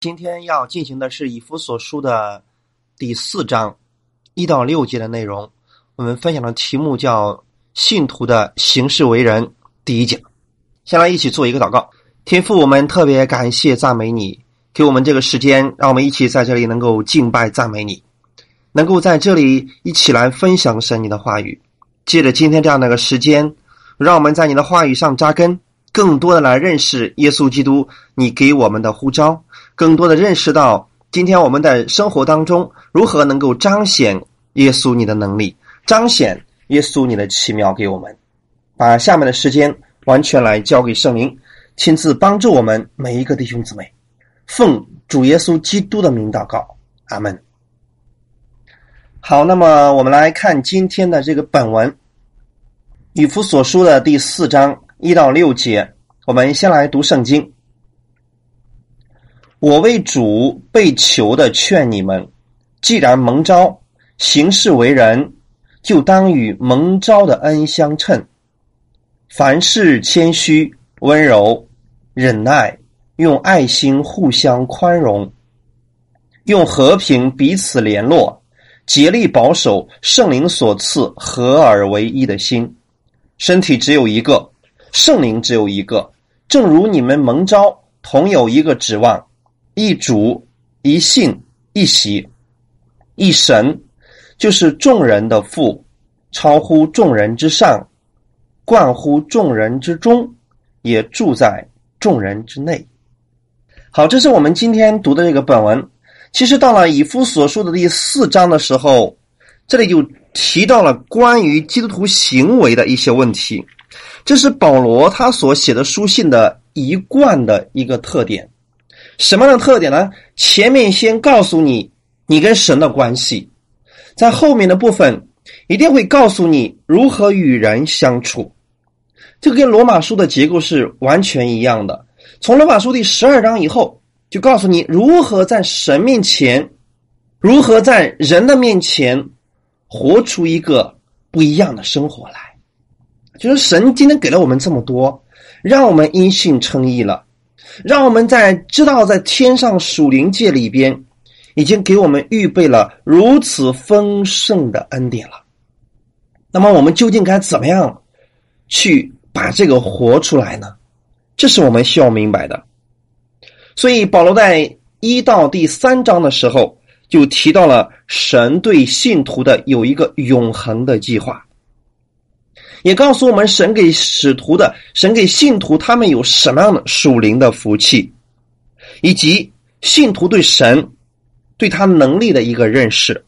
今天要进行的是以弗所书的第四章一到六节的内容。我们分享的题目叫“信徒的行事为人”第一讲。先来一起做一个祷告。天父，我们特别感谢赞美你，给我们这个时间，让我们一起在这里能够敬拜赞美你，能够在这里一起来分享神你的话语。借着今天这样的一个时间，让我们在你的话语上扎根，更多的来认识耶稣基督，你给我们的呼召。更多的认识到，今天我们在生活当中如何能够彰显耶稣你的能力，彰显耶稣你的奇妙给我们。把下面的时间完全来交给圣灵，亲自帮助我们每一个弟兄姊妹。奉主耶稣基督的名祷告，阿门。好，那么我们来看今天的这个本文，《以弗所书》的第四章一到六节。我们先来读圣经。我为主被求的劝你们，既然蒙召行事为人，就当与蒙召的恩相称。凡事谦虚、温柔、忍耐，用爱心互相宽容，用和平彼此联络，竭力保守圣灵所赐合而为一的心。身体只有一个，圣灵只有一个，正如你们蒙召同有一个指望。一主一信一喜一神，就是众人的父，超乎众人之上，冠乎众人之中，也住在众人之内。好，这是我们今天读的这个本文。其实到了以夫所述的第四章的时候，这里就提到了关于基督徒行为的一些问题。这是保罗他所写的书信的一贯的一个特点。什么样的特点呢？前面先告诉你你跟神的关系，在后面的部分一定会告诉你如何与人相处。这个跟罗马书的结构是完全一样的。从罗马书第十二章以后，就告诉你如何在神面前，如何在人的面前活出一个不一样的生活来。就是神今天给了我们这么多，让我们因信称义了。让我们在知道，在天上属灵界里边，已经给我们预备了如此丰盛的恩典了。那么，我们究竟该怎么样去把这个活出来呢？这是我们需要明白的。所以，保罗在一到第三章的时候，就提到了神对信徒的有一个永恒的计划。也告诉我们，神给使徒的，神给信徒，他们有什么样的属灵的福气，以及信徒对神、对他能力的一个认识。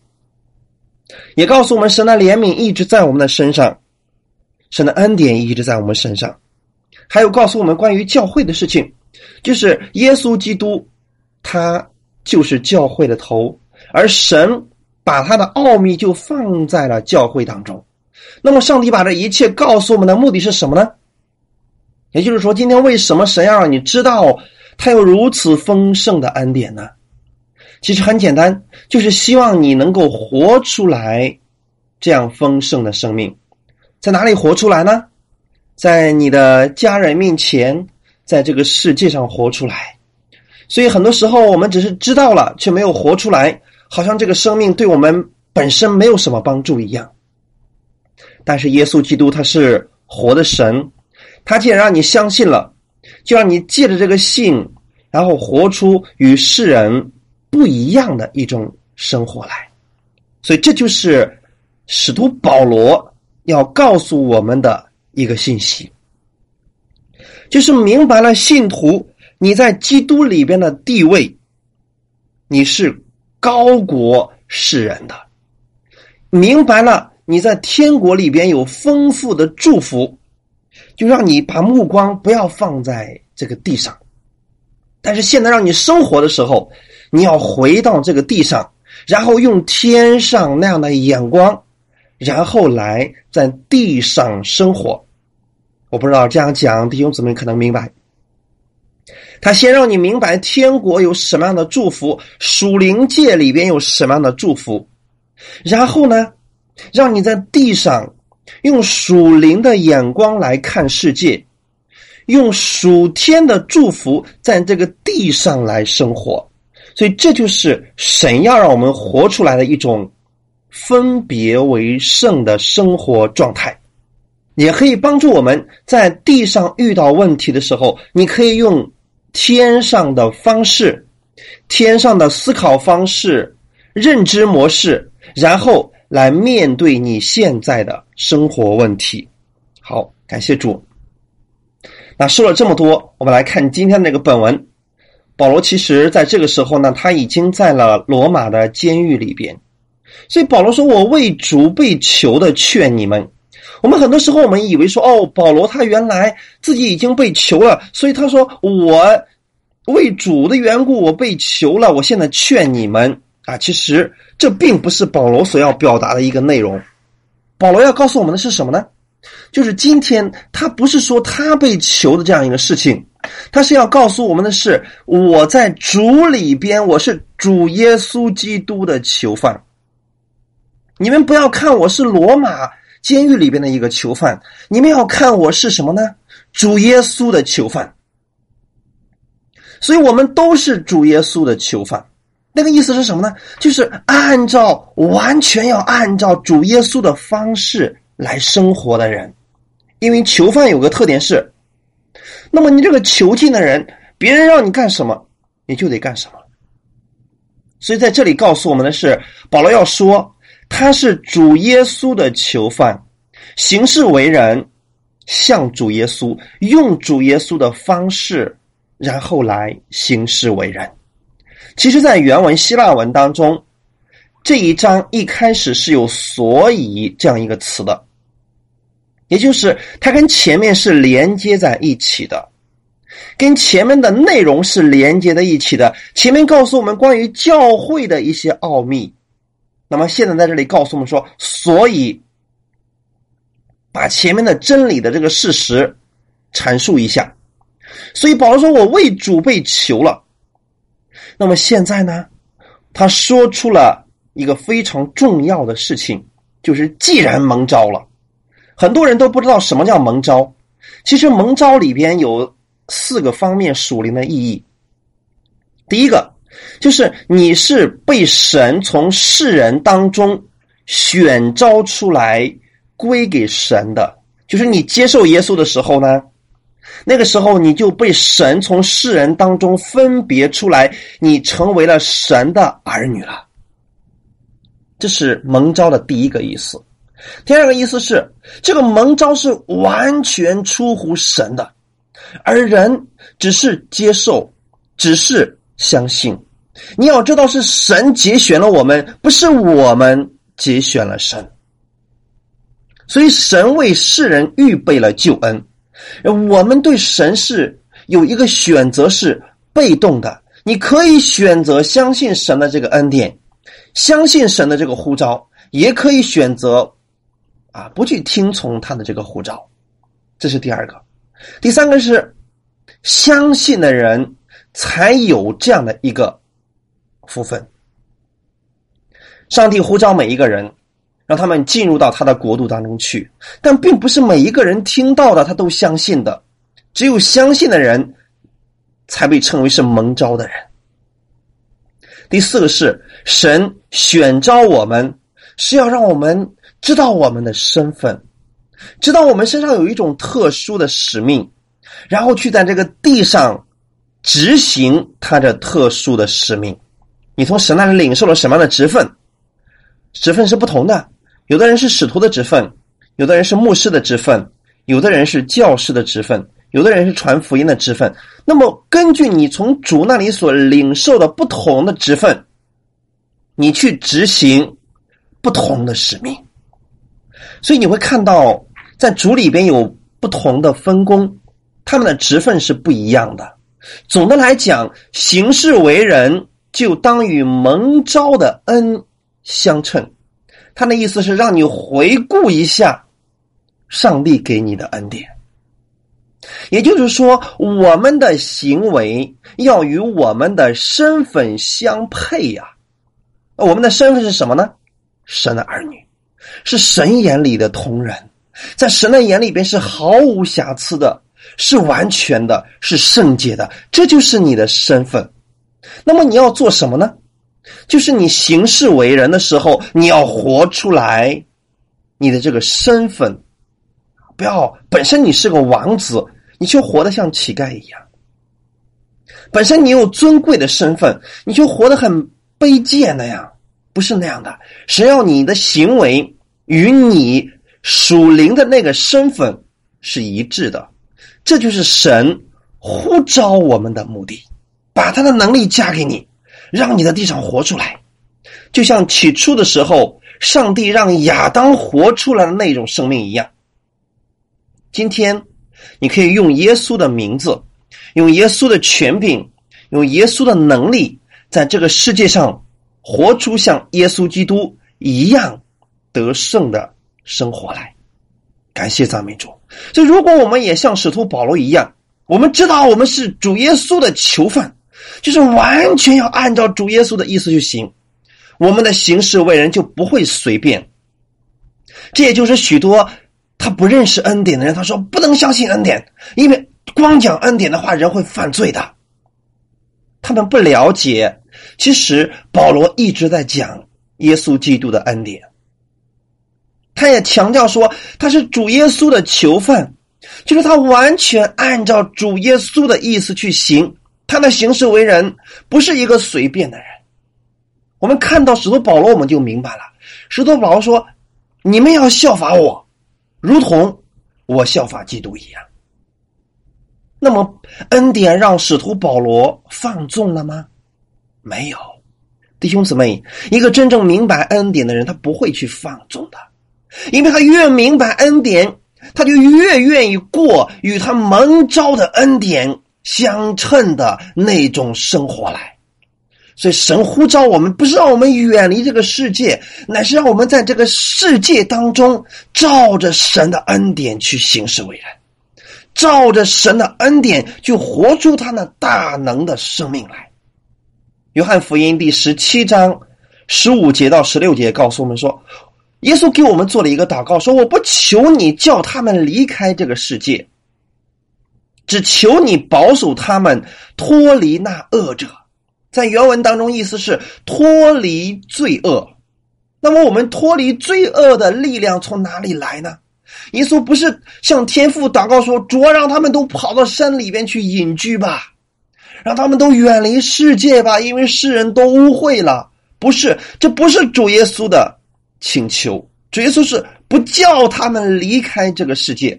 也告诉我们，神的怜悯一直在我们的身上，神的恩典一直在我们身上。还有告诉我们关于教会的事情，就是耶稣基督，他就是教会的头，而神把他的奥秘就放在了教会当中。那么，上帝把这一切告诉我们的目的是什么呢？也就是说，今天为什么神要让你知道他有如此丰盛的恩典呢？其实很简单，就是希望你能够活出来这样丰盛的生命。在哪里活出来呢？在你的家人面前，在这个世界上活出来。所以，很多时候我们只是知道了，却没有活出来，好像这个生命对我们本身没有什么帮助一样。但是耶稣基督他是活的神，他既然让你相信了，就让你借着这个信，然后活出与世人不一样的一种生活来。所以这就是使徒保罗要告诉我们的一个信息，就是明白了信徒你在基督里边的地位，你是高过世人的，明白了。你在天国里边有丰富的祝福，就让你把目光不要放在这个地上。但是现在让你生活的时候，你要回到这个地上，然后用天上那样的眼光，然后来在地上生活。我不知道这样讲弟兄姊妹可能明白。他先让你明白天国有什么样的祝福，属灵界里边有什么样的祝福，然后呢？让你在地上用属灵的眼光来看世界，用属天的祝福在这个地上来生活，所以这就是神要让我们活出来的一种分别为圣的生活状态，也可以帮助我们在地上遇到问题的时候，你可以用天上的方式、天上的思考方式、认知模式，然后来面对你现在的生活问题。好，感谢主。那说了这么多，我们来看今天的那个本文。保罗其实在这个时候呢，他已经在了罗马的监狱里边，所以保罗说：“我为主被囚的劝你们。”我们很多时候我们以为说：“哦，保罗他原来自己已经被囚了，所以他说我为主的缘故我被囚了，我现在劝你们啊。”其实这并不是保罗所要表达的一个内容。保罗要告诉我们的是什么呢？就是今天他不是说他被囚的这样一个事情。他是要告诉我们的是，我在主里边，我是主耶稣基督的囚犯。你们不要看我是罗马监狱里边的一个囚犯，你们要看我是什么呢？主耶稣的囚犯。所以我们都是主耶稣的囚犯。那个意思是什么呢？就是按照完全要按照主耶稣的方式来生活的人。因为囚犯有个特点是。那么你这个囚禁的人，别人让你干什么，你就得干什么。所以在这里告诉我们的是，保罗要说他是主耶稣的囚犯，行事为人像主耶稣，用主耶稣的方式，然后来行事为人。其实，在原文希腊文当中，这一章一开始是有“所以”这样一个词的。也就是它跟前面是连接在一起的，跟前面的内容是连接在一起的。前面告诉我们关于教会的一些奥秘，那么现在在这里告诉我们说，所以把前面的真理的这个事实阐述一下。所以保罗说：“我为主被囚了。”那么现在呢，他说出了一个非常重要的事情，就是既然蒙召了。很多人都不知道什么叫蒙召，其实蒙召里边有四个方面属灵的意义。第一个就是你是被神从世人当中选召出来归给神的，就是你接受耶稣的时候呢，那个时候你就被神从世人当中分别出来，你成为了神的儿女了。这是蒙召的第一个意思。第二个意思是，这个蒙召是完全出乎神的，而人只是接受，只是相信。你要知道，是神节选了我们，不是我们节选了神。所以，神为世人预备了救恩，我们对神是有一个选择，是被动的。你可以选择相信神的这个恩典，相信神的这个呼召，也可以选择。啊，不去听从他的这个呼召，这是第二个。第三个是相信的人才有这样的一个福分。上帝呼召每一个人，让他们进入到他的国度当中去，但并不是每一个人听到的他都相信的。只有相信的人才被称为是蒙召的人。第四个是神选召我们，是要让我们。知道我们的身份，知道我们身上有一种特殊的使命，然后去在这个地上执行他的特殊的使命。你从神那里领受了什么样的职分？职分是不同的，有的人是使徒的职分，有的人是牧师的职分，有的人是教师的职分，有的人是传福音的职分。那么，根据你从主那里所领受的不同的职分，你去执行不同的使命。所以你会看到，在主里边有不同的分工，他们的职分是不一样的。总的来讲，行事为人就当与蒙召的恩相称。他的意思是让你回顾一下上帝给你的恩典，也就是说，我们的行为要与我们的身份相配呀。我们的身份是什么呢？神的儿女。是神眼里的同人，在神的眼里边是毫无瑕疵的，是完全的，是圣洁的。这就是你的身份。那么你要做什么呢？就是你行事为人的时候，你要活出来你的这个身份，不要本身你是个王子，你就活得像乞丐一样；本身你有尊贵的身份，你就活得很卑贱那样，不是那样的。谁要你的行为与你属灵的那个身份是一致的，这就是神呼召我们的目的，把他的能力加给你。让你在地上活出来，就像起初的时候，上帝让亚当活出来的那种生命一样。今天，你可以用耶稣的名字，用耶稣的权柄，用耶稣的能力，在这个世界上活出像耶稣基督一样得胜的生活来。感谢赞美主。所以，如果我们也像使徒保罗一样，我们知道我们是主耶稣的囚犯。就是完全要按照主耶稣的意思去行，我们的行事为人就不会随便。这也就是许多他不认识恩典的人，他说不能相信恩典，因为光讲恩典的话，人会犯罪的。他们不了解，其实保罗一直在讲耶稣基督的恩典，他也强调说他是主耶稣的囚犯，就是他完全按照主耶稣的意思去行。他的行事为人不是一个随便的人。我们看到使徒保罗，我们就明白了。使徒保罗说：“你们要效法我，如同我效法基督一样。”那么，恩典让使徒保罗放纵了吗？没有，弟兄姊妹，一个真正明白恩典的人，他不会去放纵的，因为他越明白恩典，他就越愿意过与他蒙召的恩典。相称的那种生活来，所以神呼召我们，不是让我们远离这个世界，乃是让我们在这个世界当中，照着神的恩典去行事为人，照着神的恩典去活出他那大能的生命来。约翰福音第十七章十五节到十六节告诉我们说，耶稣给我们做了一个祷告，说：“我不求你叫他们离开这个世界。”只求你保守他们脱离那恶者，在原文当中意思是脱离罪恶。那么我们脱离罪恶的力量从哪里来呢？耶稣不是向天父祷告说：“主啊，让他们都跑到山里边去隐居吧，让他们都远离世界吧，因为世人都污秽了。”不是，这不是主耶稣的请求。主耶稣是不叫他们离开这个世界。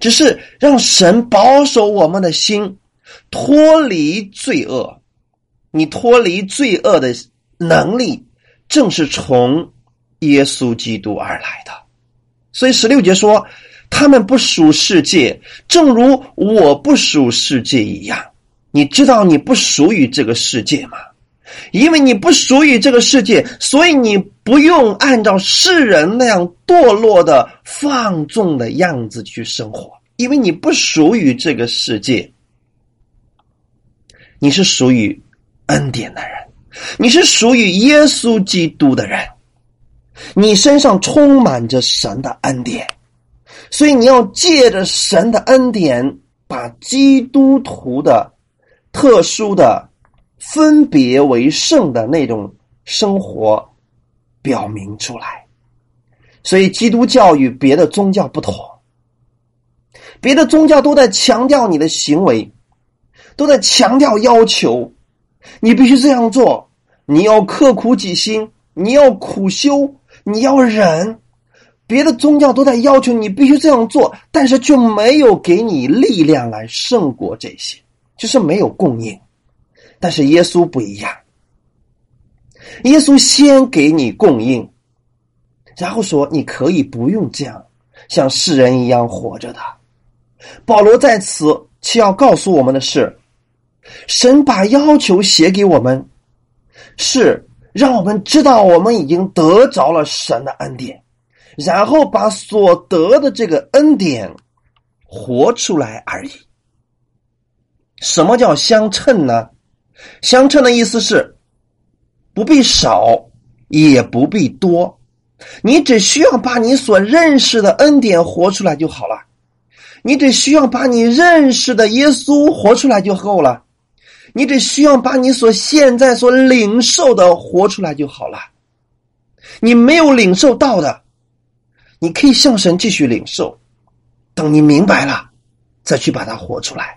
只是让神保守我们的心，脱离罪恶。你脱离罪恶的能力，正是从耶稣基督而来的。所以十六节说，他们不属世界，正如我不属世界一样。你知道你不属于这个世界吗？因为你不属于这个世界，所以你不用按照世人那样堕落的放纵的样子去生活。因为你不属于这个世界，你是属于恩典的人，你是属于耶稣基督的人，你身上充满着神的恩典，所以你要借着神的恩典，把基督徒的特殊的。分别为圣的那种生活表明出来，所以基督教与别的宗教不同。别的宗教都在强调你的行为，都在强调要求，你必须这样做，你要刻苦己心，你要苦修，你要忍。别的宗教都在要求你必须这样做，但是却没有给你力量来胜过这些，就是没有供应。但是耶稣不一样，耶稣先给你供应，然后说你可以不用这样像世人一样活着的。保罗在此需要告诉我们的是，神把要求写给我们，是让我们知道我们已经得着了神的恩典，然后把所得的这个恩典活出来而已。什么叫相称呢？相称的意思是，不必少，也不必多，你只需要把你所认识的恩典活出来就好了。你只需要把你认识的耶稣活出来就够了。你只需要把你所现在所领受的活出来就好了。你没有领受到的，你可以向神继续领受。等你明白了，再去把它活出来。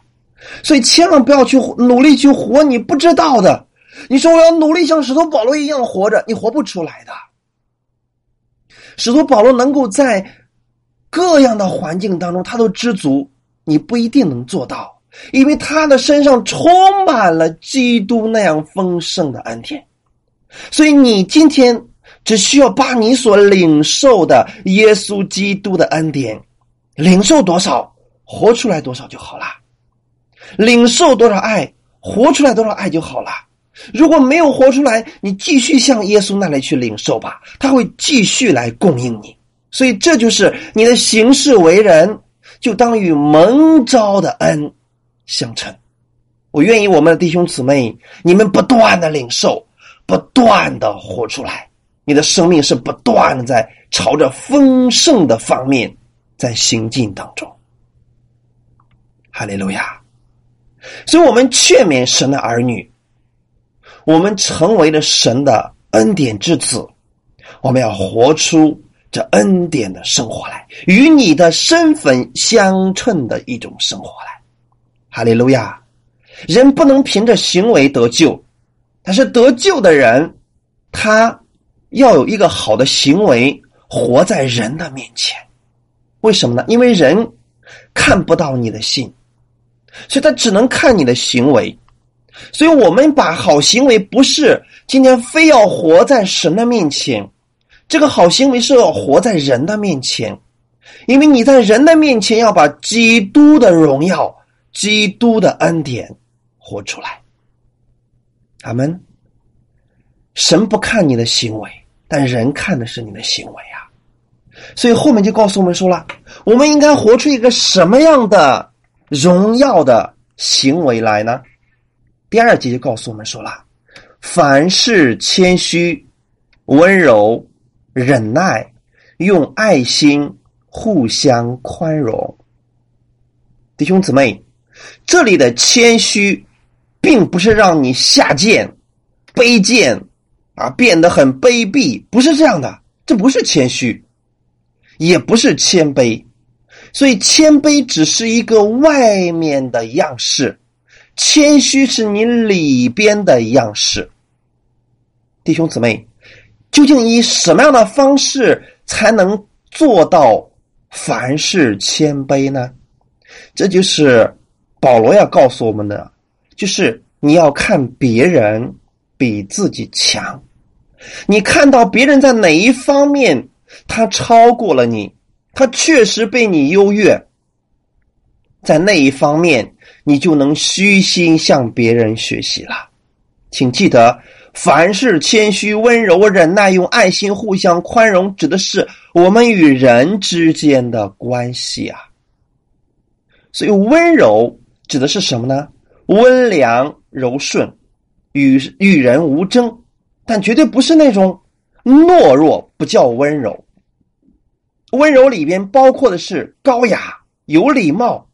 所以千万不要去努力去活你不知道的。你说我要努力像使徒保罗一样活着，你活不出来的。使徒保罗能够在各样的环境当中，他都知足，你不一定能做到，因为他的身上充满了基督那样丰盛的恩典。所以你今天只需要把你所领受的耶稣基督的恩典，领受多少，活出来多少就好了。领受多少爱，活出来多少爱就好了。如果没有活出来，你继续向耶稣那里去领受吧，他会继续来供应你。所以这就是你的行事为人，就当与蒙召的恩相称。我愿意我们的弟兄姊妹，你们不断的领受，不断的活出来，你的生命是不断的在朝着丰盛的方面在行进当中。哈利路亚。所以我们劝勉神的儿女。我们成为了神的恩典之子，我们要活出这恩典的生活来，与你的身份相称的一种生活来。哈利路亚！人不能凭着行为得救，但是得救的人，他要有一个好的行为，活在人的面前。为什么呢？因为人看不到你的信，所以他只能看你的行为。所以，我们把好行为不是今天非要活在神的面前，这个好行为是要活在人的面前，因为你在人的面前要把基督的荣耀、基督的恩典活出来。阿门。神不看你的行为，但人看的是你的行为啊。所以后面就告诉我们说了，我们应该活出一个什么样的荣耀的行为来呢？第二节就告诉我们说了，凡事谦虚、温柔、忍耐，用爱心互相宽容。弟兄姊妹，这里的谦虚，并不是让你下贱、卑贱啊，变得很卑鄙，不是这样的。这不是谦虚，也不是谦卑，所以谦卑只是一个外面的样式。谦虚是你里边的样式，弟兄姊妹，究竟以什么样的方式才能做到凡事谦卑呢？这就是保罗要告诉我们的，就是你要看别人比自己强，你看到别人在哪一方面他超过了你，他确实被你优越，在那一方面。你就能虚心向别人学习了，请记得，凡事谦虚、温柔、忍耐，用爱心互相宽容，指的是我们与人之间的关系啊。所以，温柔指的是什么呢？温良柔顺，与与人无争，但绝对不是那种懦弱，不叫温柔。温柔里边包括的是高雅、有礼貌。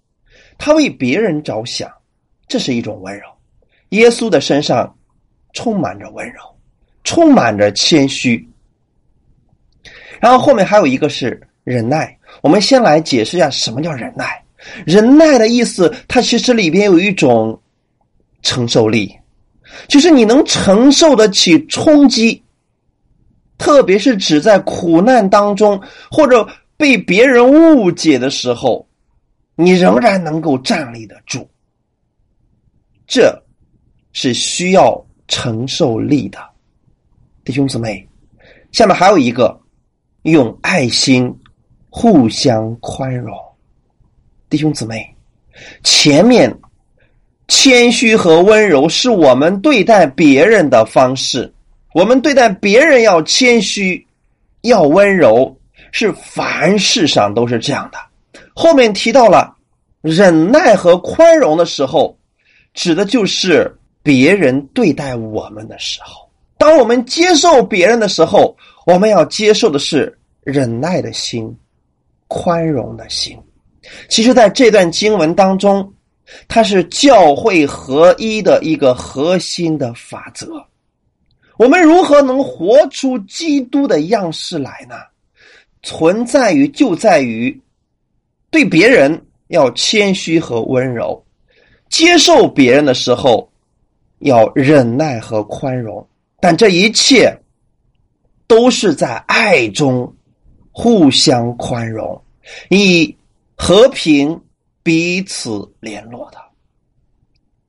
他为别人着想，这是一种温柔。耶稣的身上充满着温柔，充满着谦虚。然后后面还有一个是忍耐。我们先来解释一下什么叫忍耐。忍耐的意思，它其实里边有一种承受力，就是你能承受得起冲击，特别是指在苦难当中或者被别人误解的时候。你仍然能够站立得住，这是需要承受力的，弟兄姊妹。下面还有一个，用爱心互相宽容，弟兄姊妹。前面谦虚和温柔是我们对待别人的方式，我们对待别人要谦虚，要温柔，是凡事上都是这样的。后面提到了忍耐和宽容的时候，指的就是别人对待我们的时候。当我们接受别人的时候，我们要接受的是忍耐的心、宽容的心。其实，在这段经文当中，它是教会合一的一个核心的法则。我们如何能活出基督的样式来呢？存在于就在于对别人要谦虚和温柔，接受别人的时候要忍耐和宽容。但这一切都是在爱中互相宽容，以和平彼此联络的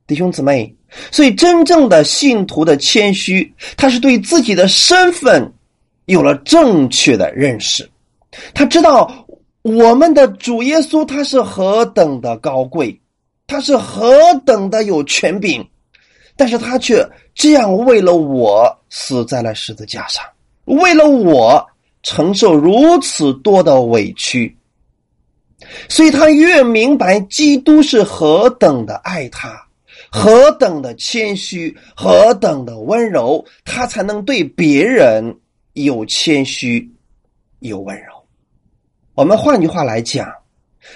弟兄姊妹。所以，真正的信徒的谦虚，他是对自己的身份有了正确的认识。他知道我们的主耶稣他是何等的高贵，他是何等的有权柄，但是他却这样为了我死在了十字架上，为了我承受如此多的委屈。所以他越明白基督是何等的爱他。何等的谦虚，何等的温柔，他才能对别人有谦虚，有温柔。我们换句话来讲，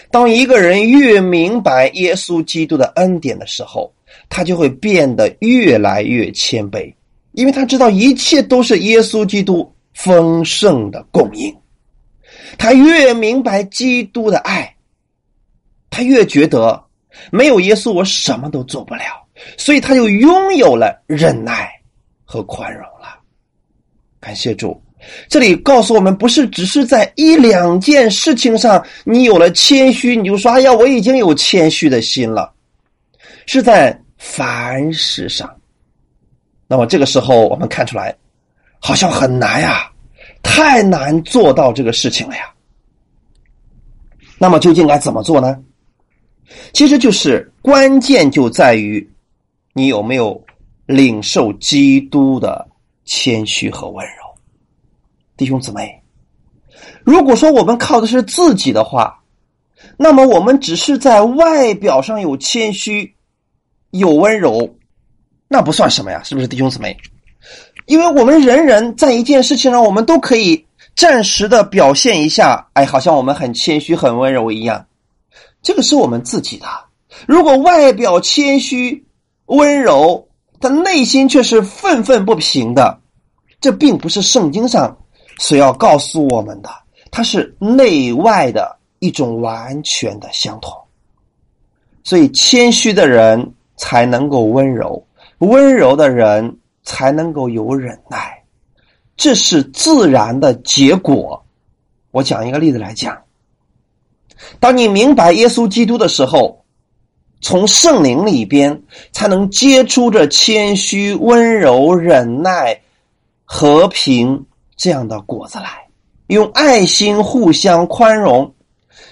当一个人越明白耶稣基督的恩典的时候，他就会变得越来越谦卑，因为他知道一切都是耶稣基督丰盛的供应。他越明白基督的爱，他越觉得。没有耶稣，我什么都做不了，所以他就拥有了忍耐和宽容了。感谢主，这里告诉我们，不是只是在一两件事情上你有了谦虚，你就说：“哎呀，我已经有谦虚的心了。”是在凡事上。那么这个时候，我们看出来，好像很难呀，太难做到这个事情了呀。那么究竟该怎么做呢？其实就是关键就在于你有没有领受基督的谦虚和温柔，弟兄姊妹。如果说我们靠的是自己的话，那么我们只是在外表上有谦虚、有温柔，那不算什么呀，是不是，弟兄姊妹？因为我们人人在一件事情上，我们都可以暂时的表现一下，哎，好像我们很谦虚、很温柔一样。这个是我们自己的。如果外表谦虚、温柔，他内心却是愤愤不平的，这并不是圣经上所要告诉我们的。它是内外的一种完全的相同。所以，谦虚的人才能够温柔，温柔的人才能够有忍耐，这是自然的结果。我讲一个例子来讲。当你明白耶稣基督的时候，从圣灵里边才能结出这谦虚、温柔、忍耐、和平这样的果子来。用爱心互相宽容，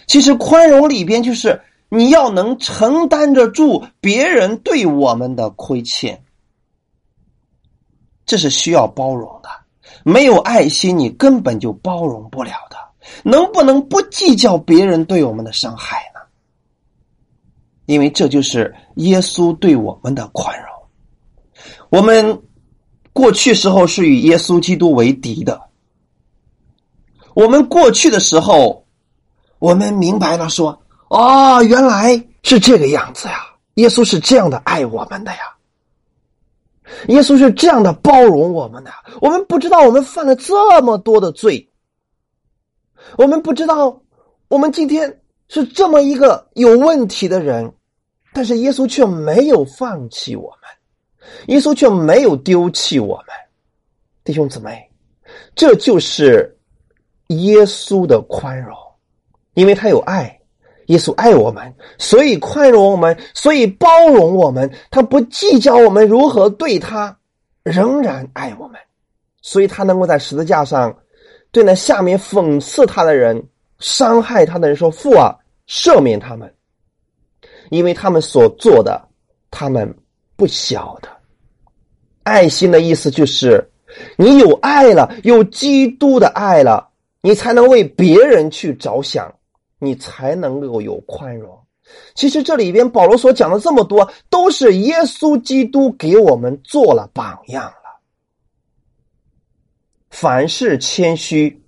其实宽容里边就是你要能承担得住别人对我们的亏欠，这是需要包容的。没有爱心，你根本就包容不了的。能不能不计较别人对我们的伤害呢？因为这就是耶稣对我们的宽容。我们过去时候是与耶稣基督为敌的。我们过去的时候，我们明白了，说：“哦，原来是这个样子呀！耶稣是这样的爱我们的呀，耶稣是这样的包容我们的。我们不知道我们犯了这么多的罪。”我们不知道，我们今天是这么一个有问题的人，但是耶稣却没有放弃我们，耶稣却没有丢弃我们，弟兄姊妹，这就是耶稣的宽容，因为他有爱，耶稣爱我们，所以宽容我们，所以包容我们，他不计较我们如何对他，仍然爱我们，所以他能够在十字架上。对那下面讽刺他的人、伤害他的人说：“父啊，赦免他们，因为他们所做的，他们不晓得。”爱心的意思就是，你有爱了，有基督的爱了，你才能为别人去着想，你才能够有宽容。其实这里边保罗所讲的这么多，都是耶稣基督给我们做了榜样了。凡事谦虚、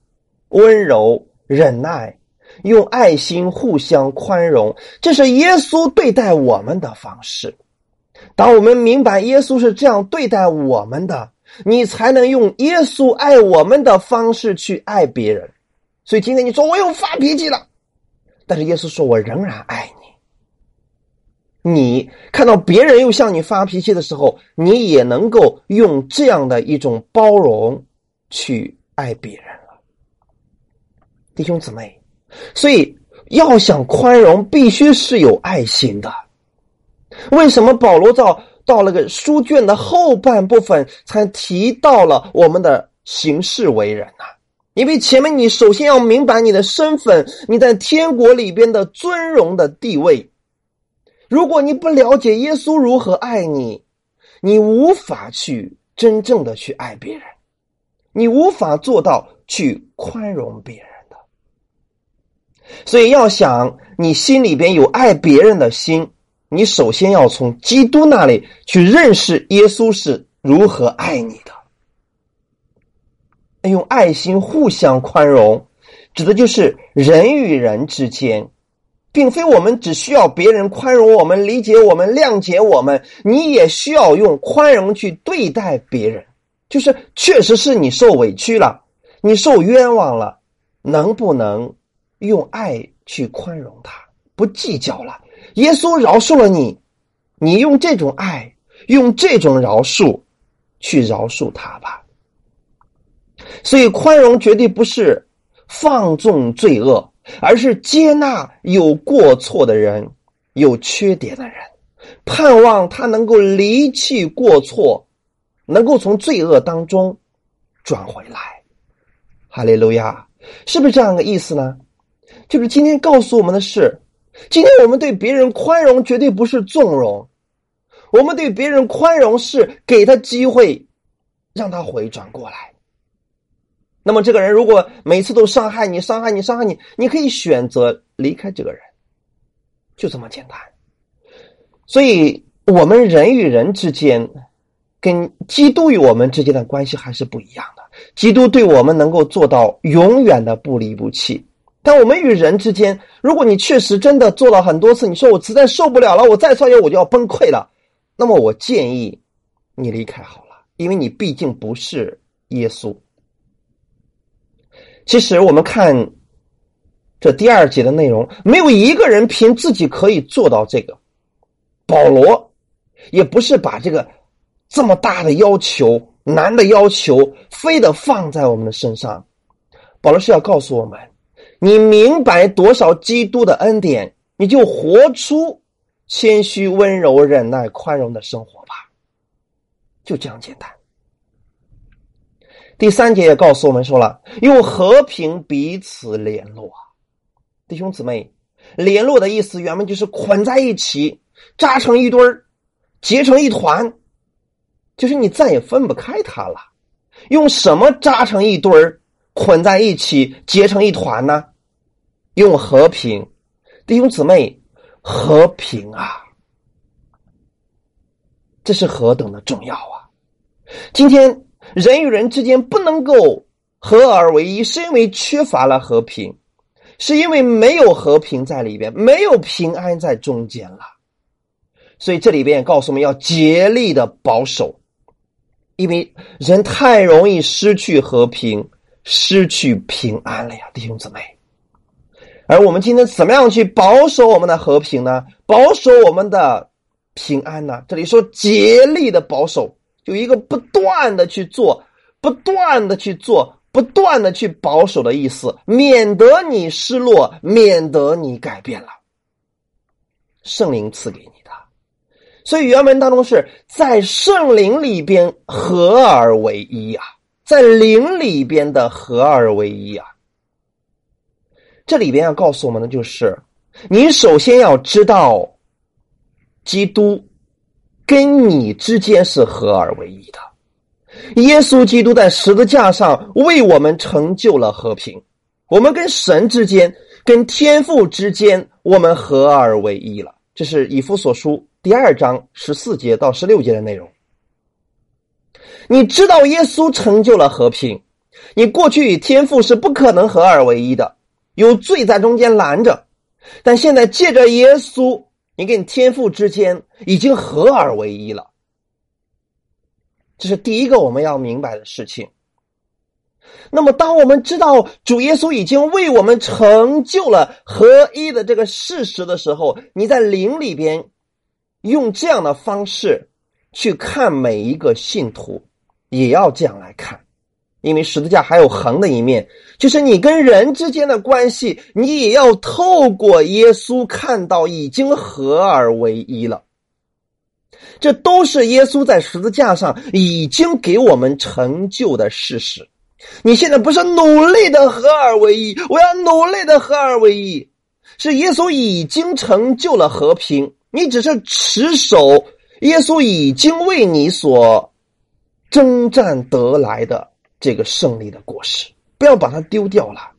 温柔、忍耐，用爱心互相宽容，这是耶稣对待我们的方式。当我们明白耶稣是这样对待我们的，你才能用耶稣爱我们的方式去爱别人。所以今天你说我又发脾气了，但是耶稣说我仍然爱你。你看到别人又向你发脾气的时候，你也能够用这样的一种包容去爱别人了，弟兄姊妹。所以要想宽容，必须是有爱心的。为什么保罗到到了个书卷的后半部分才提到了我们的行事为人呢？因为前面你首先要明白你的身份，你在天国里边的尊荣的地位。如果你不了解耶稣如何爱你，你无法去真正的去爱别人，你无法做到去宽容别人的。所以，要想你心里边有爱别人的心，你首先要从基督那里去认识耶稣是如何爱你的。用爱心互相宽容，指的就是人与人之间。并非我们只需要别人宽容我们、理解我们、谅解我们，你也需要用宽容去对待别人。就是确实是你受委屈了，你受冤枉了，能不能用爱去宽容他？不计较了。耶稣饶恕了你，你用这种爱，用这种饶恕去饶恕他吧。所以，宽容绝对不是放纵罪恶。而是接纳有过错的人，有缺点的人，盼望他能够离弃过错，能够从罪恶当中转回来。哈利路亚，是不是这样的意思呢？就是今天告诉我们的是，今天我们对别人宽容，绝对不是纵容，我们对别人宽容是给他机会，让他回转过来。那么，这个人如果每次都伤害你、伤害你、伤害你，你可以选择离开这个人，就这么简单。所以，我们人与人之间，跟基督与我们之间的关系还是不一样的。基督对我们能够做到永远的不离不弃，但我们与人之间，如果你确实真的做了很多次，你说我实在受不了了，我再创业我就要崩溃了，那么我建议你离开好了，因为你毕竟不是耶稣。其实我们看这第二节的内容，没有一个人凭自己可以做到这个。保罗也不是把这个这么大的要求、难的要求，非得放在我们的身上。保罗是要告诉我们：你明白多少基督的恩典，你就活出谦虚、温柔、忍耐、宽容的生活吧。就这样简单。第三节也告诉我们说了，用和平彼此联络，弟兄姊妹，联络的意思原本就是捆在一起，扎成一堆儿，结成一团，就是你再也分不开它了。用什么扎成一堆儿，捆在一起，结成一团呢？用和平，弟兄姊妹，和平啊，这是何等的重要啊！今天。人与人之间不能够合而为一，是因为缺乏了和平，是因为没有和平在里边，没有平安在中间了。所以这里边告诉我们要竭力的保守，因为人太容易失去和平，失去平安了呀，弟兄姊妹。而我们今天怎么样去保守我们的和平呢？保守我们的平安呢？这里说竭力的保守。就一个不断的去做，不断的去做，不断的去保守的意思，免得你失落，免得你改变了。圣灵赐给你的，所以原文当中是在圣灵里边合而为一啊，在灵里边的合而为一啊。这里边要告诉我们的就是，你首先要知道基督。跟你之间是合而为一的，耶稣基督在十字架上为我们成就了和平，我们跟神之间、跟天父之间，我们合而为一了。这是以弗所书第二章十四节到十六节的内容。你知道耶稣成就了和平，你过去与天父是不可能合而为一的，有罪在中间拦着，但现在借着耶稣，你跟天父之间已经合而为一了。这是第一个我们要明白的事情。那么，当我们知道主耶稣已经为我们成就了合一的这个事实的时候，你在灵里边用这样的方式去看每一个信徒，也要这样来看，因为十字架还有横的一面，就是你跟人之间的关系，你也要透过耶稣看到已经合而为一了。这都是耶稣在十字架上已经给我们成就的事实。你现在不是努力的合二为一，我要努力的合二为一，是耶稣已经成就了和平，你只是持守耶稣已经为你所征战得来的这个胜利的果实，不要把它丢掉了，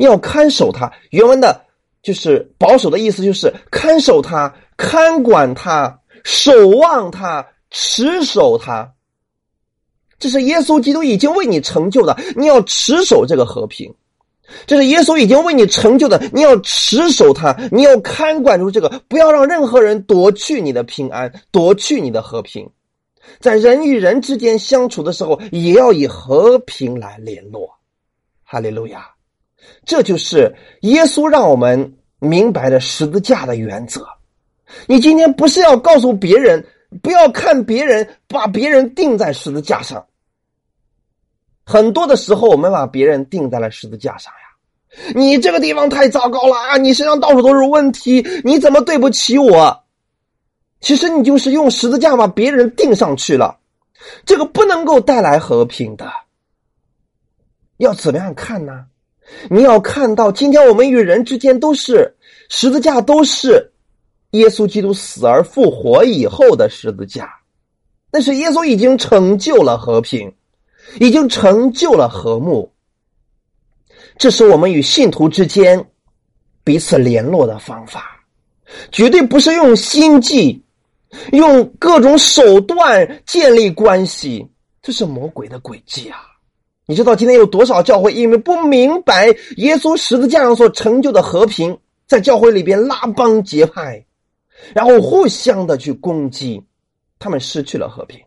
要看守它。原文的就是保守的意思，就是看守它、看管它、守望它、持守它。这是耶稣基督已经为你成就的，你要持守这个和平。这是耶稣已经为你成就的，你要持守它，你要看管住这个，不要让任何人夺去你的平安，夺去你的和平。在人与人之间相处的时候，也要以和平来联络。哈利路亚！这就是耶稣让我们明白的十字架的原则。你今天不是要告诉别人。不要看别人把别人钉在十字架上。很多的时候，我们把别人钉在了十字架上呀。你这个地方太糟糕了啊！你身上到处都是问题，你怎么对不起我？其实你就是用十字架把别人钉上去了，这个不能够带来和平的。要怎么样看呢？你要看到，今天我们与人之间都是十字架，都是。耶稣基督死而复活以后的十字架，那是耶稣已经成就了和平，已经成就了和睦。这是我们与信徒之间彼此联络的方法，绝对不是用心计、用各种手段建立关系，这是魔鬼的诡计啊！你知道今天有多少教会因为不明白耶稣十字架上所成就的和平，在教会里边拉帮结派？然后互相的去攻击，他们失去了和平。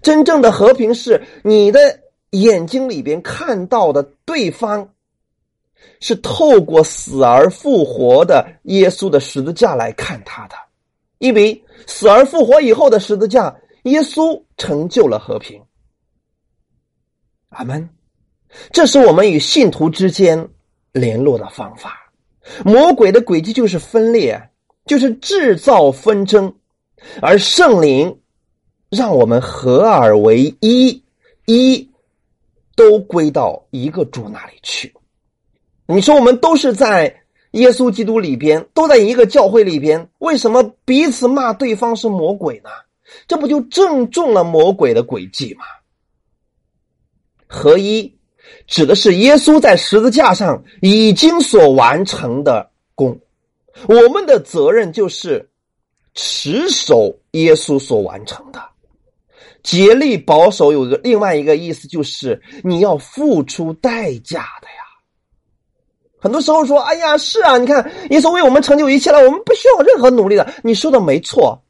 真正的和平是你的眼睛里边看到的对方，是透过死而复活的耶稣的十字架来看他的，因为死而复活以后的十字架，耶稣成就了和平。阿门。这是我们与信徒之间联络的方法。魔鬼的轨迹就是分裂。就是制造纷争，而圣灵让我们合而为一，一都归到一个主那里去。你说我们都是在耶稣基督里边，都在一个教会里边，为什么彼此骂对方是魔鬼呢？这不就正中了魔鬼的诡计吗？合一指的是耶稣在十字架上已经所完成的功。我们的责任就是持守耶稣所完成的，竭力保守。有个另外一个意思，就是你要付出代价的。很多时候说：“哎呀，是啊，你看耶稣为我们成就一切了，我们不需要任何努力的。”你说的没错。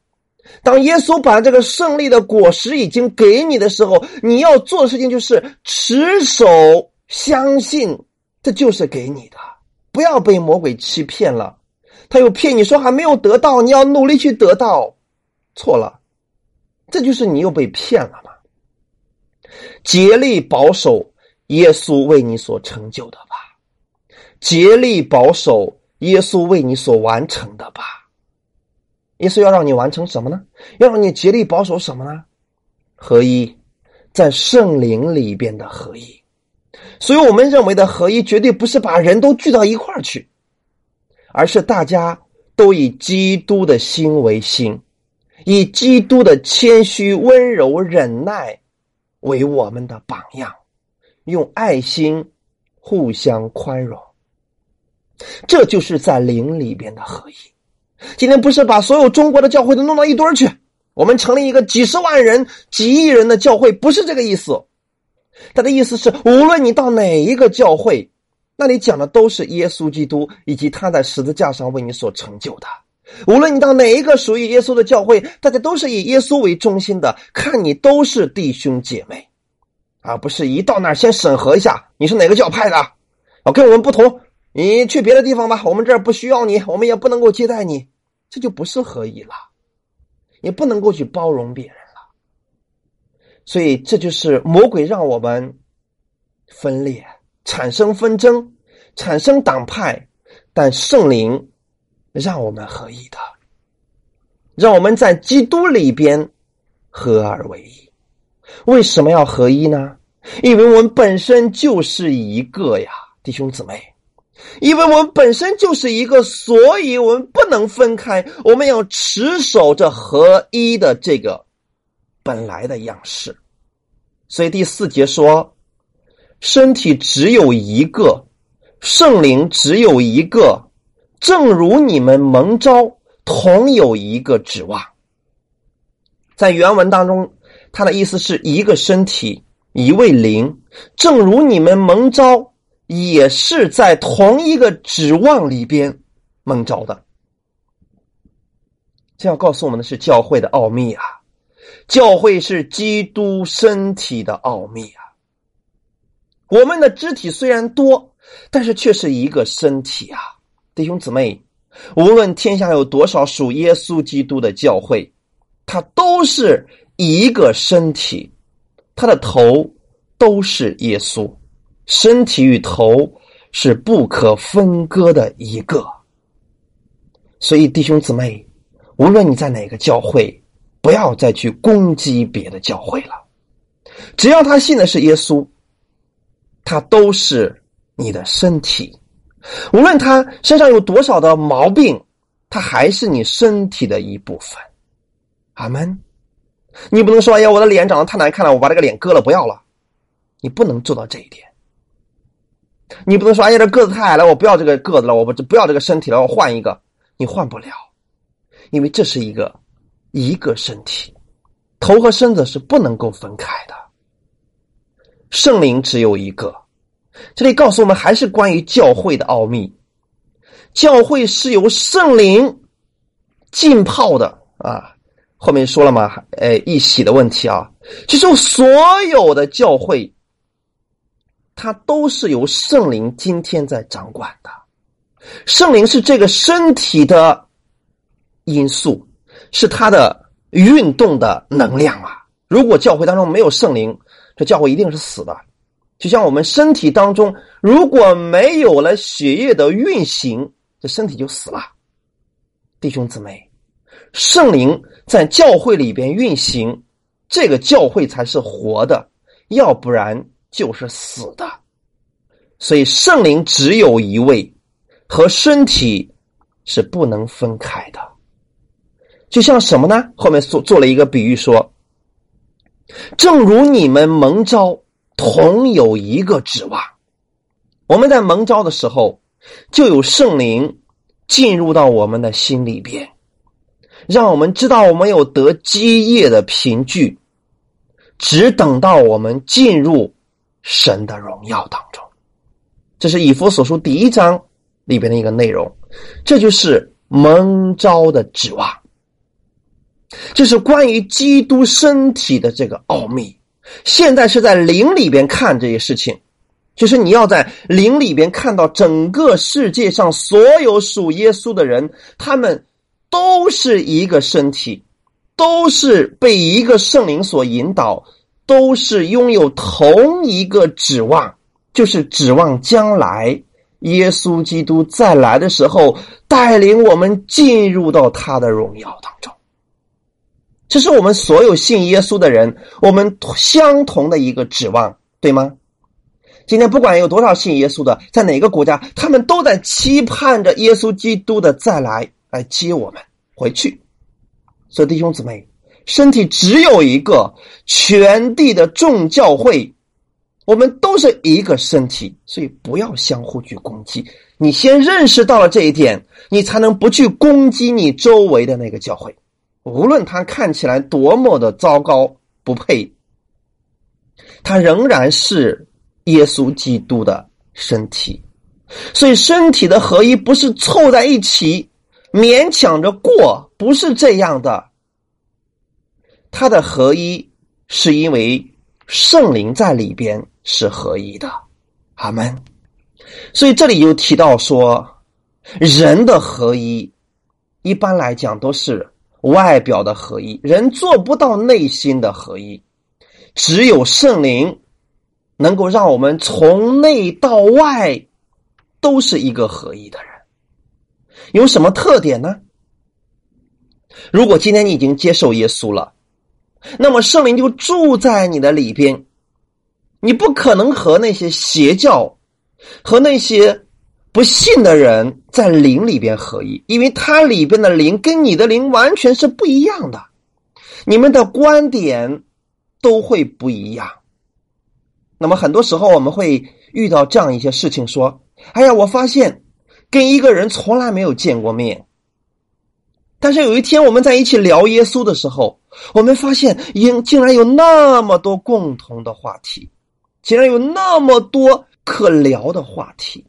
当耶稣把这个胜利的果实已经给你的时候，你要做的事情就是持守，相信这就是给你的，不要被魔鬼欺骗了。他又骗你说还没有得到，你要努力去得到，错了，这就是你又被骗了嘛。竭力保守耶稣为你所成就的，竭力保守耶稣为你所完成的吧。耶稣要让你完成什么呢？要让你竭力保守什么呢？合一，在圣灵里边的合一。所以我们认为的合一，绝对不是把人都聚到一块儿去。而是大家都以基督的心为心，以基督的谦虚、温柔、忍耐为我们的榜样，用爱心互相宽容，这就是在灵里边的合一。今天不是把所有中国的教会都弄到一堆儿去，我们成立一个几十万人、几亿人的教会，不是这个意思。他的意思是，无论你到哪一个教会。那里讲的都是耶稣基督以及他在十字架上为你所成就的。无论你到哪一个属于耶稣的教会，大家都是以耶稣为中心的，看你都是弟兄姐妹，而不是一到那儿先审核一下你是哪个教派的，哦，跟我们不同，你去别的地方吧，我们这儿不需要你，我们也不能够接待你，这就不是合一了，也不能够去包容别人了。所以这就是魔鬼让我们分裂、产生纷争、产生党派，但圣灵。让我们合一的，让我们在基督里边合而为一。为什么要合一呢？因为我们本身就是一个呀，弟兄姊妹。因为我们本身就是一个，所以我们不能分开。我们要持守着合一的这个本来的样式。所以第四节说，身体只有一个，圣灵只有一个。正如你们蒙召，同有一个指望。在原文当中，他的意思是一个身体，一位灵。正如你们蒙召，也是在同一个指望里边蒙着的。这要告诉我们的是教会的奥秘啊！教会是基督身体的奥秘啊！我们的肢体虽然多，但是却是一个身体啊！弟兄姊妹，无论天下有多少属耶稣基督的教会，它都是一个身体，它的头都是耶稣，身体与头是不可分割的一个。所以，弟兄姊妹，无论你在哪个教会，不要再去攻击别的教会了。只要他信的是耶稣，他都是你的身体。无论他身上有多少的毛病，他还是你身体的一部分。阿门。你不能说：“哎呀，我的脸长得太难看了，我把这个脸割了，不要了。”你不能做到这一点。你不能说：“哎呀，这个子太矮了，我不要这个个子了，我不不要这个身体了，我换一个。”你换不了，因为这是一个一个身体，头和身子是不能够分开的。圣灵只有一个。这里告诉我们，还是关于教会的奥秘。教会是由圣灵浸泡的啊。后面说了嘛，哎，一洗的问题啊，其实所有的教会，它都是由圣灵今天在掌管的。圣灵是这个身体的因素，是它的运动的能量啊。如果教会当中没有圣灵，这教会一定是死的。就像我们身体当中，如果没有了血液的运行，这身体就死了。弟兄姊妹，圣灵在教会里边运行，这个教会才是活的，要不然就是死的。所以圣灵只有一位，和身体是不能分开的。就像什么呢？后面做做了一个比喻说，正如你们蒙召。同有一个指望，我们在蒙召的时候，就有圣灵进入到我们的心里边，让我们知道我们有得基业的凭据，只等到我们进入神的荣耀当中。这是以弗所书第一章里边的一个内容，这就是蒙召的指望，这是关于基督身体的这个奥秘。现在是在灵里边看这些事情，就是你要在灵里边看到整个世界上所有属耶稣的人，他们都是一个身体，都是被一个圣灵所引导，都是拥有同一个指望，就是指望将来耶稣基督再来的时候，带领我们进入到他的荣耀当中。这是我们所有信耶稣的人，我们相同的一个指望，对吗？今天不管有多少信耶稣的，在哪个国家，他们都在期盼着耶稣基督的再来，来接我们回去。所以弟兄姊妹，身体只有一个，全地的众教会，我们都是一个身体，所以不要相互去攻击。你先认识到了这一点，你才能不去攻击你周围的那个教会。无论他看起来多么的糟糕不配，他仍然是耶稣基督的身体，所以身体的合一不是凑在一起勉强着过，不是这样的。它的合一是因为圣灵在里边是合一的，阿门。所以这里又提到说，人的合一一般来讲都是外表的合一，人做不到内心的合一，只有圣灵能够让我们从内到外都是一个合一的人。有什么特点呢？如果今天你已经接受耶稣了，那么圣灵就住在你的里边，你不可能和那些邪教。和那些不信的人在灵里边合一，因为它里边的灵跟你的灵完全是不一样的，你们的观点都会不一样。那么很多时候我们会遇到这样一些事情，说：“哎呀，我发现跟一个人从来没有见过面，但是有一天我们在一起聊耶稣的时候，我们发现竟竟然有那么多共同的话题，竟然有那么多。”可聊的话题，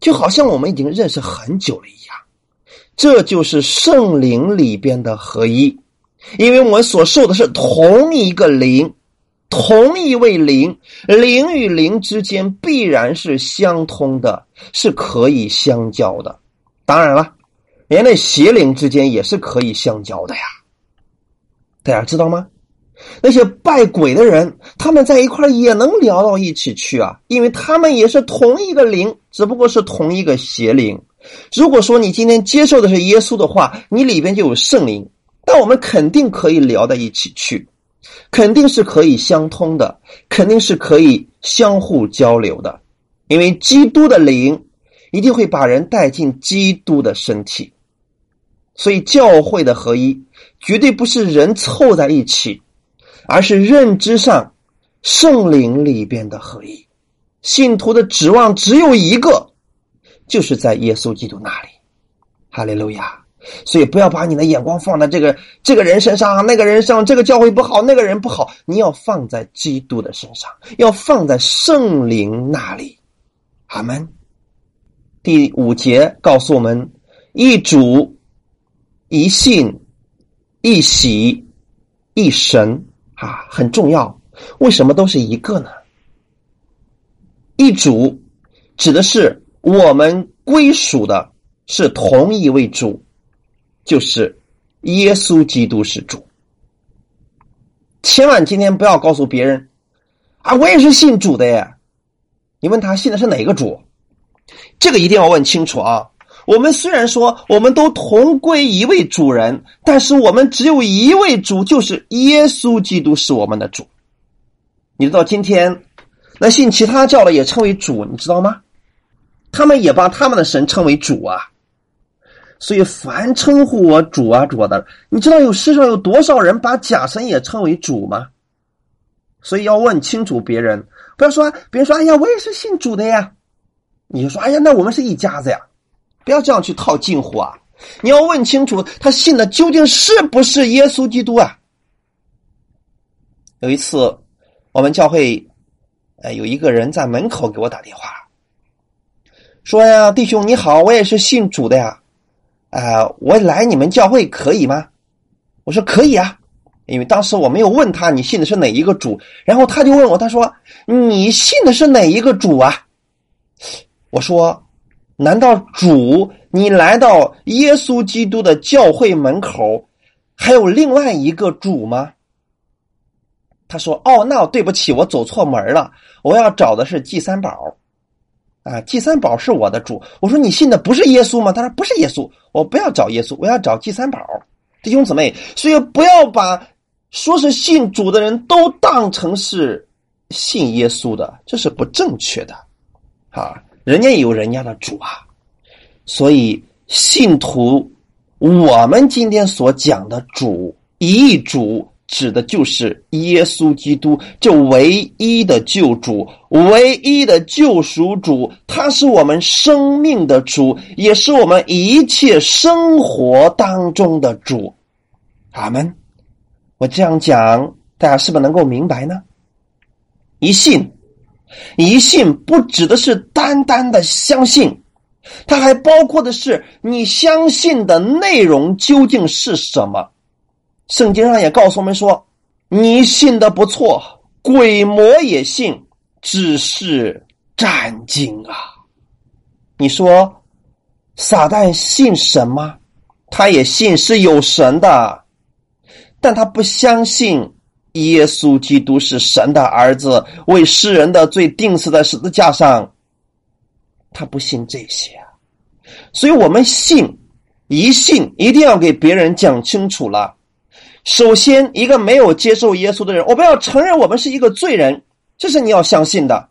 就好像我们已经认识很久了一样。这就是圣灵里边的合一，因为我们所受的是同一个灵，同一位灵，灵与灵之间必然是相通的，是可以相交的。当然了，连那邪灵之间也是可以相交的呀。大家知道吗？那些拜鬼的人，他们在一块也能聊到一起去啊，因为他们也是同一个灵，只不过是同一个邪灵。如果说你今天接受的是耶稣的话，你里边就有圣灵，但我们肯定可以聊到一起去，肯定是可以相通的，肯定是可以相互交流的，因为基督的灵一定会把人带进基督的身体，所以教会的合一绝对不是人凑在一起。而是认知上圣灵里边的合一，信徒的指望只有一个，就是在耶稣基督那里。哈利路亚！所以不要把你的眼光放在这个这个人身上，那个人上，这个教会不好，那个人不好，你要放在基督的身上，要放在圣灵那里。阿门。第五节告诉我们：一主、一信、一喜、一神。啊，很重要。为什么都是一个呢？一主指的是我们归属的是同一位主，就是耶稣基督是主。千万今天不要告诉别人啊，我也是信主的耶。你问他信的是哪个主？这个一定要问清楚啊。我们虽然说我们都同归一位主人，但是我们只有一位主，就是耶稣基督是我们的主。你知道今天那信其他教的也称为主，你知道吗？他们也把他们的神称为主啊。所以凡称呼我主啊主的，你知道有世上有多少人把假神也称为主吗？所以要问清楚别人，不要说别人说哎呀我也是信主的呀，你就说哎呀那我们是一家子呀。不要这样去套近乎啊！你要问清楚，他信的究竟是不是耶稣基督啊？有一次，我们教会，呃，有一个人在门口给我打电话，说呀：“弟兄你好，我也是信主的呀，啊，我来你们教会可以吗？”我说：“可以啊。”因为当时我没有问他你信的是哪一个主，然后他就问我，他说：“你信的是哪一个主啊？”我说。难道主你来到耶稣基督的教会门口，还有另外一个主吗？他说：“哦，那对不起，我走错门了。我要找的是祭三宝，啊，祭三宝是我的主。”我说：“你信的不是耶稣吗？”他说：“不是耶稣，我不要找耶稣，我要找祭三宝。”弟兄姊妹，所以不要把说是信主的人都当成是信耶稣的，这是不正确的，啊。人家有人家的主啊，所以信徒，我们今天所讲的主一主，指的就是耶稣基督，这唯一的救主，唯一的救赎主，他是我们生命的主，也是我们一切生活当中的主。阿门。我这样讲，大家是不是能够明白呢？一信一信不指的是单单的相信，它还包括的是你相信的内容究竟是什么。圣经上也告诉我们说，你信的不错，鬼魔也信，只是战惊啊！你说撒旦信神吗？他也信是有神的，但他不相信。耶稣基督是神的儿子，为世人的罪钉死在十字架上。他不信这些，所以我们信，一信一定要给别人讲清楚了。首先，一个没有接受耶稣的人，我们要承认我们是一个罪人，这是你要相信的。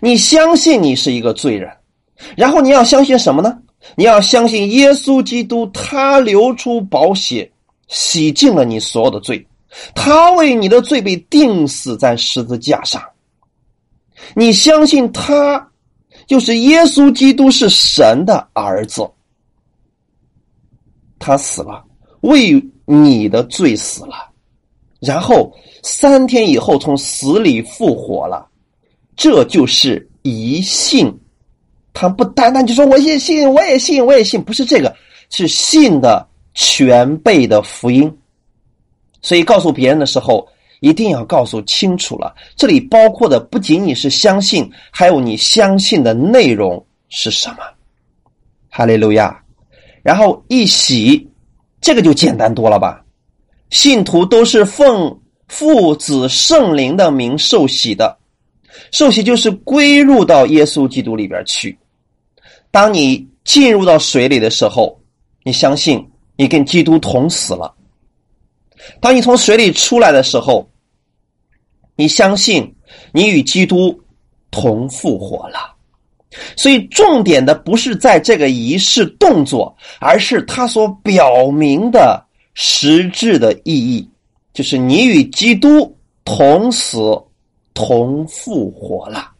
你相信你是一个罪人，然后你要相信什么呢？你要相信耶稣基督，他流出宝血，洗净了你所有的罪。他为你的罪被钉死在十字架上，你相信他就是耶稣基督是神的儿子，他死了，为你的罪死了，然后三天以后从死里复活了，这就是一信。他不单单就说我也信，我也信，我也信，不是这个，是信的全备的福音。所以，告诉别人的时候，一定要告诉清楚了。这里包括的不仅仅是相信，还有你相信的内容是什么。哈利路亚。然后一洗，这个就简单多了吧？信徒都是奉父子圣灵的名受洗的，受洗就是归入到耶稣基督里边去。当你进入到水里的时候，你相信你跟基督同死了。当你从水里出来的时候，你相信你与基督同复活了。所以重点的不是在这个仪式动作，而是它所表明的实质的意义，就是你与基督同死同复活了。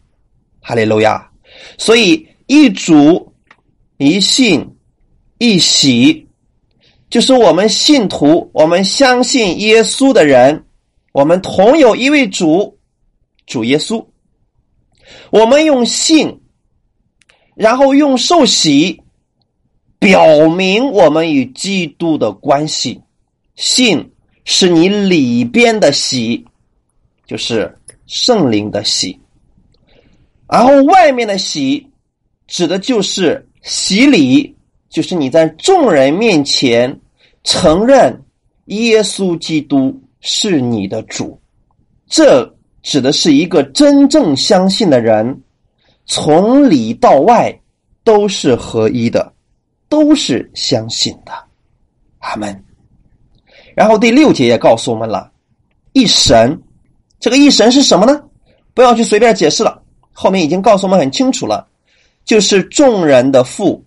哈利路亚！所以一主一信一喜。就是我们信徒，我们相信耶稣的人，我们同有一位主，主耶稣。我们用信，然后用受洗，表明我们与基督的关系。信是你里边的喜，就是圣灵的喜，然后外面的喜，指的就是洗礼。就是你在众人面前承认耶稣基督是你的主，这指的是一个真正相信的人，从里到外都是合一的，都是相信的。阿门。然后第六节也告诉我们了，一神，这个一神是什么呢？不要去随便解释了，后面已经告诉我们很清楚了，就是众人的父。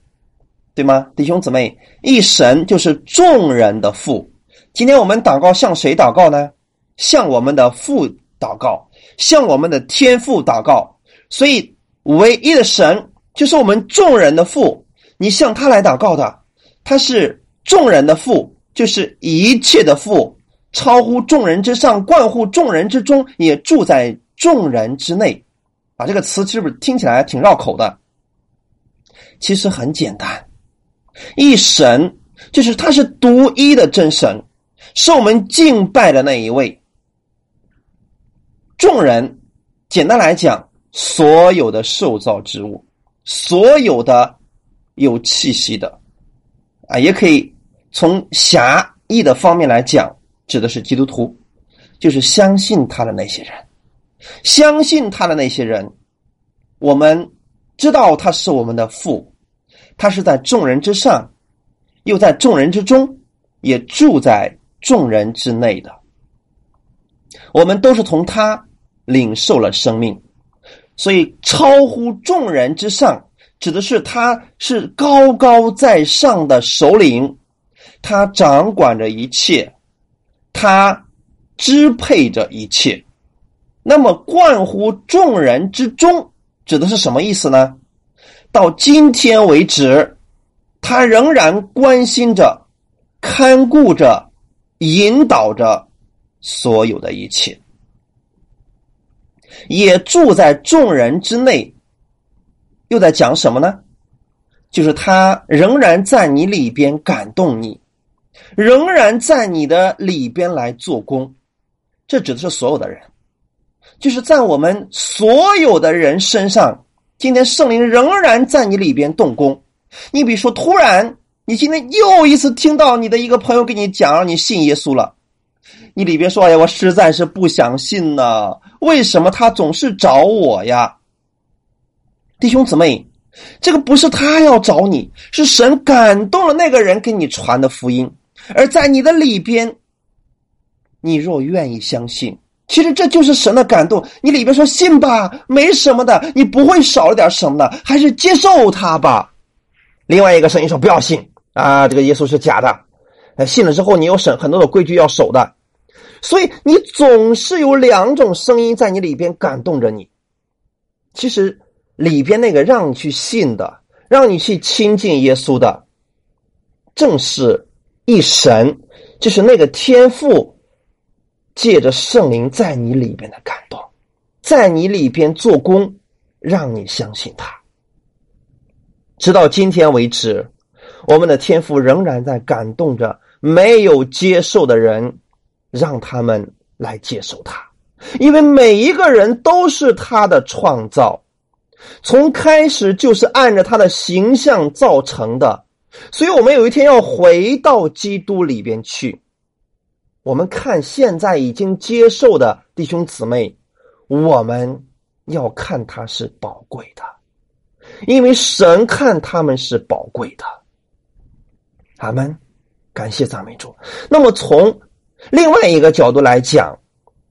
对吗，弟兄姊妹？一神就是众人的父。今天我们祷告向谁祷告呢？向我们的父祷告，向我们的天父祷告。所以，唯一的神就是我们众人的父。你向他来祷告的，他是众人的父，就是一切的父，超乎众人之上，贯乎众人之中，也住在众人之内。啊，这个词是不是听起来挺绕口的？其实很简单。一神就是他是独一的真神，是我们敬拜的那一位。众人，简单来讲，所有的受造之物，所有的有气息的，啊，也可以从狭义的方面来讲，指的是基督徒，就是相信他的那些人，相信他的那些人，我们知道他是我们的父。他是在众人之上，又在众人之中，也住在众人之内的。我们都是从他领受了生命，所以超乎众人之上，指的是他是高高在上的首领，他掌管着一切，他支配着一切。那么，冠乎众人之中，指的是什么意思呢？到今天为止，他仍然关心着、看顾着、引导着所有的一切。也住在众人之内。又在讲什么呢？就是他仍然在你里边感动你，仍然在你的里边来做工。这指的是所有的人，就是在我们所有的人身上，今天圣灵仍然在你里边动工。你比如说，突然你今天又一次听到你的一个朋友给你讲，让你信耶稣了，你里边说：“哎呀，我实在是不相信呢，为什么他总是找我呀？”弟兄姊妹，这个不是他要找你，是神感动了那个人给你传的福音，而在你的里边。你若愿意相信，其实这就是神的感动。你里边说信吧，没什么的，你不会少了点什么的，还是接受他吧。另外一个声音说不要信啊，这个耶稣是假的。信了之后，你有审很多的规矩要守的，所以你总是有两种声音在你里边感动着你。其实里边那个让你去信的，让你去亲近耶稣的，正是一神，就是那个天赋。借着圣灵在你里边的感动，在你里边做工，让你相信他。直到今天为止，我们的天赋仍然在感动着没有接受的人，让他们来接受他。因为每一个人都是他的创造，从开始就是按照他的形象造成的，所以我们有一天要回到基督里边去。我们看现在已经接受的弟兄姊妹，我们要看他是宝贵的，因为神看他们是宝贵的。阿门，感谢赞美主。那么从另外一个角度来讲，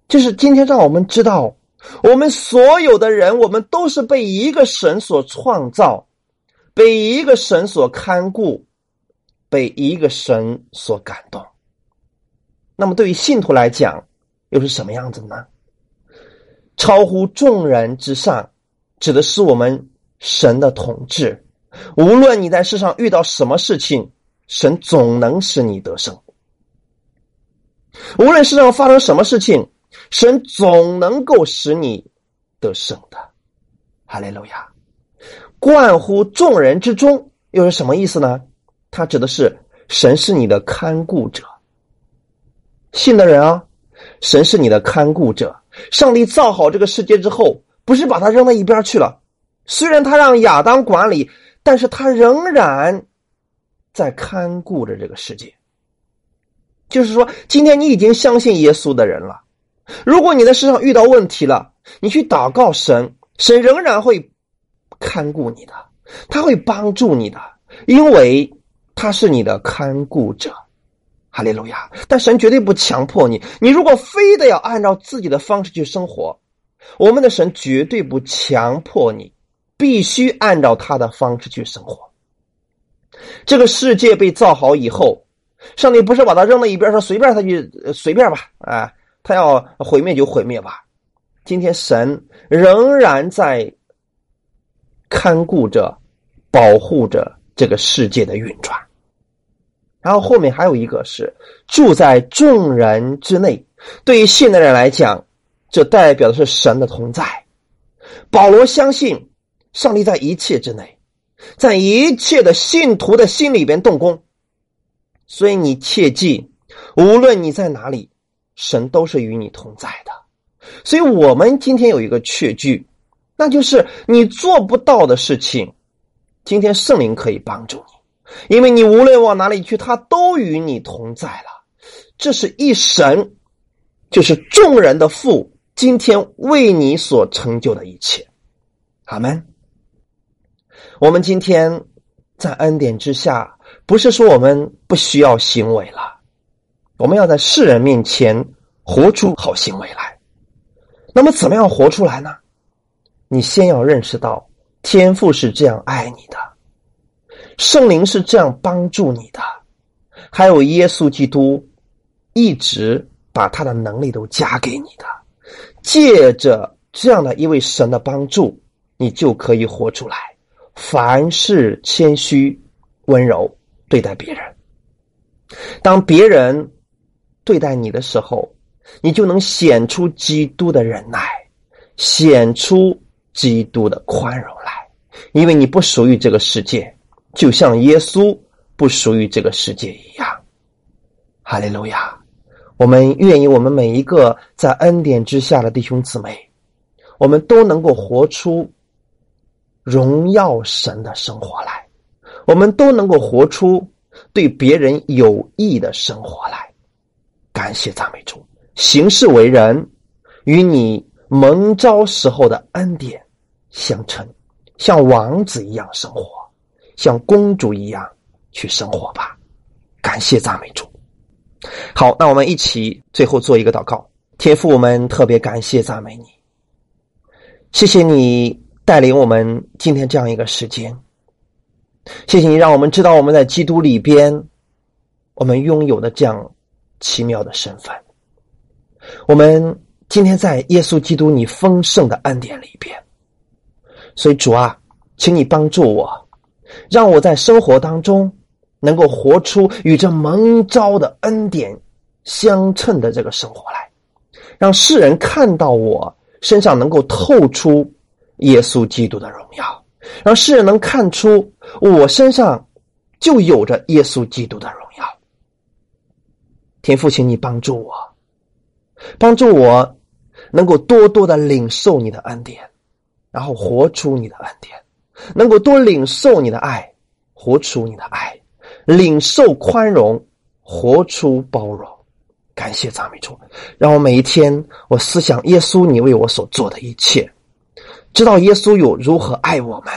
就是今天让我们知道，我们所有的人，我们都是被一个神所创造，被一个神所看顾，被一个神所感动。那么，对于信徒来讲，又是什么样子呢？超乎众人之上，指的是我们神的统治。无论你在世上遇到什么事情，神总能使你得胜。无论世上发生什么事情，神总能够使你得胜的。哈利路亚！冠乎众人之中，又是什么意思呢？它指的是神是你的看顾者。信的人啊，神是你的看顾者。上帝造好这个世界之后，不是把他扔到一边去了。虽然他让亚当管理，但是他仍然在看顾着这个世界。就是说，今天你已经相信耶稣的人了。如果你在世上遇到问题了，你去祷告神，神仍然会看顾你的，他会帮助你的，因为他是你的看顾者。哈利路亚！但神绝对不强迫你。你如果非得要按照自己的方式去生活，我们的神绝对不强迫你，必须按照他的方式去生活。这个世界被造好以后，上帝不是把它扔到一边，说随便他去随便吧，啊，他要毁灭就毁灭吧。今天神仍然在看顾着、保护着这个世界的运转。然后后面还有一个是住在众人之内，对于信的人来讲，这代表的是神的同在。保罗相信上帝在一切之内，在一切的信徒的心里边动工，所以你切记，无论你在哪里，神都是与你同在的。所以我们今天有一个确据，那就是你做不到的事情，今天圣灵可以帮助你。因为你无论往哪里去，他都与你同在了。这是一神，就是众人的父，今天为你所成就的一切。阿门。我们今天在恩典之下，不是说我们不需要行为了，我们要在世人面前活出好行为来。那么，怎么样活出来呢？你先要认识到，天父是这样爱你的。圣灵是这样帮助你的，还有耶稣基督一直把他的能力都加给你的，借着这样的一位神的帮助，你就可以活出来。凡事谦虚、温柔对待别人，当别人对待你的时候，你就能显出基督的忍耐，显出基督的宽容来，因为你不属于这个世界，就像耶稣不属于这个世界一样。哈利路亚！我们愿意，我们每一个在恩典之下的弟兄姊妹，我们都能够活出荣耀神的生活来，我们都能够活出对别人有益的生活来。感谢赞美主，行事为人与你蒙召时候的恩典相称，像王子一样生活，像公主一样去生活吧。感谢赞美主。好，那我们一起最后做一个祷告。天父，我们特别感谢赞美你，谢谢你带领我们今天这样一个时间，谢谢你让我们知道我们在基督里边，我们拥有的这样。奇妙的身份，我们今天在耶稣基督你丰盛的恩典里边，所以主啊，请你帮助我，让我在生活当中能够活出与这蒙召的恩典相称的这个生活来，让世人看到我身上能够透出耶稣基督的荣耀，让世人能看出我身上就有着耶稣基督的荣耀。天父，请你帮助我，帮助我能够多多的领受你的恩典，然后活出你的恩典，能够多领受你的爱，活出你的爱，领受宽容，活出包容。感谢赞美主，让我每一天我思想耶稣你为我所做的一切，知道耶稣有如何爱我们，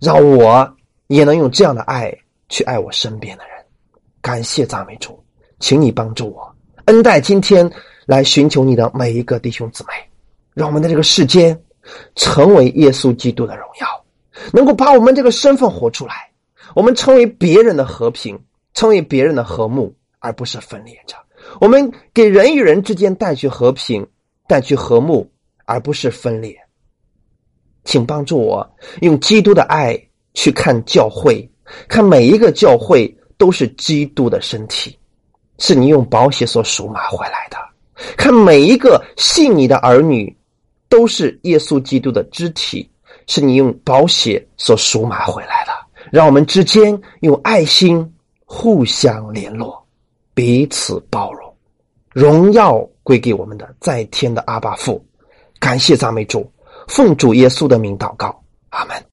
让我也能用这样的爱去爱我身边的人。感谢赞美主。请你帮助我，恩待今天来寻求你的每一个弟兄姊妹，让我们在这个世间成为耶稣基督的荣耀，能够把我们这个身份活出来。我们成为别人的和平，成为别人的和睦，而不是分裂者。我们给人与人之间带去和平，带去和睦，而不是分裂。请帮助我用基督的爱去看教会，看每一个教会都是基督的身体。是你用宝血所赎买回来的，看每一个信你的儿女，都是耶稣基督的肢体，是你用宝血所赎买回来的。让我们之间用爱心互相联络，彼此包容，荣耀归给我们的在天的阿爸父。感谢赞美主，奉主耶稣的名祷告，阿门。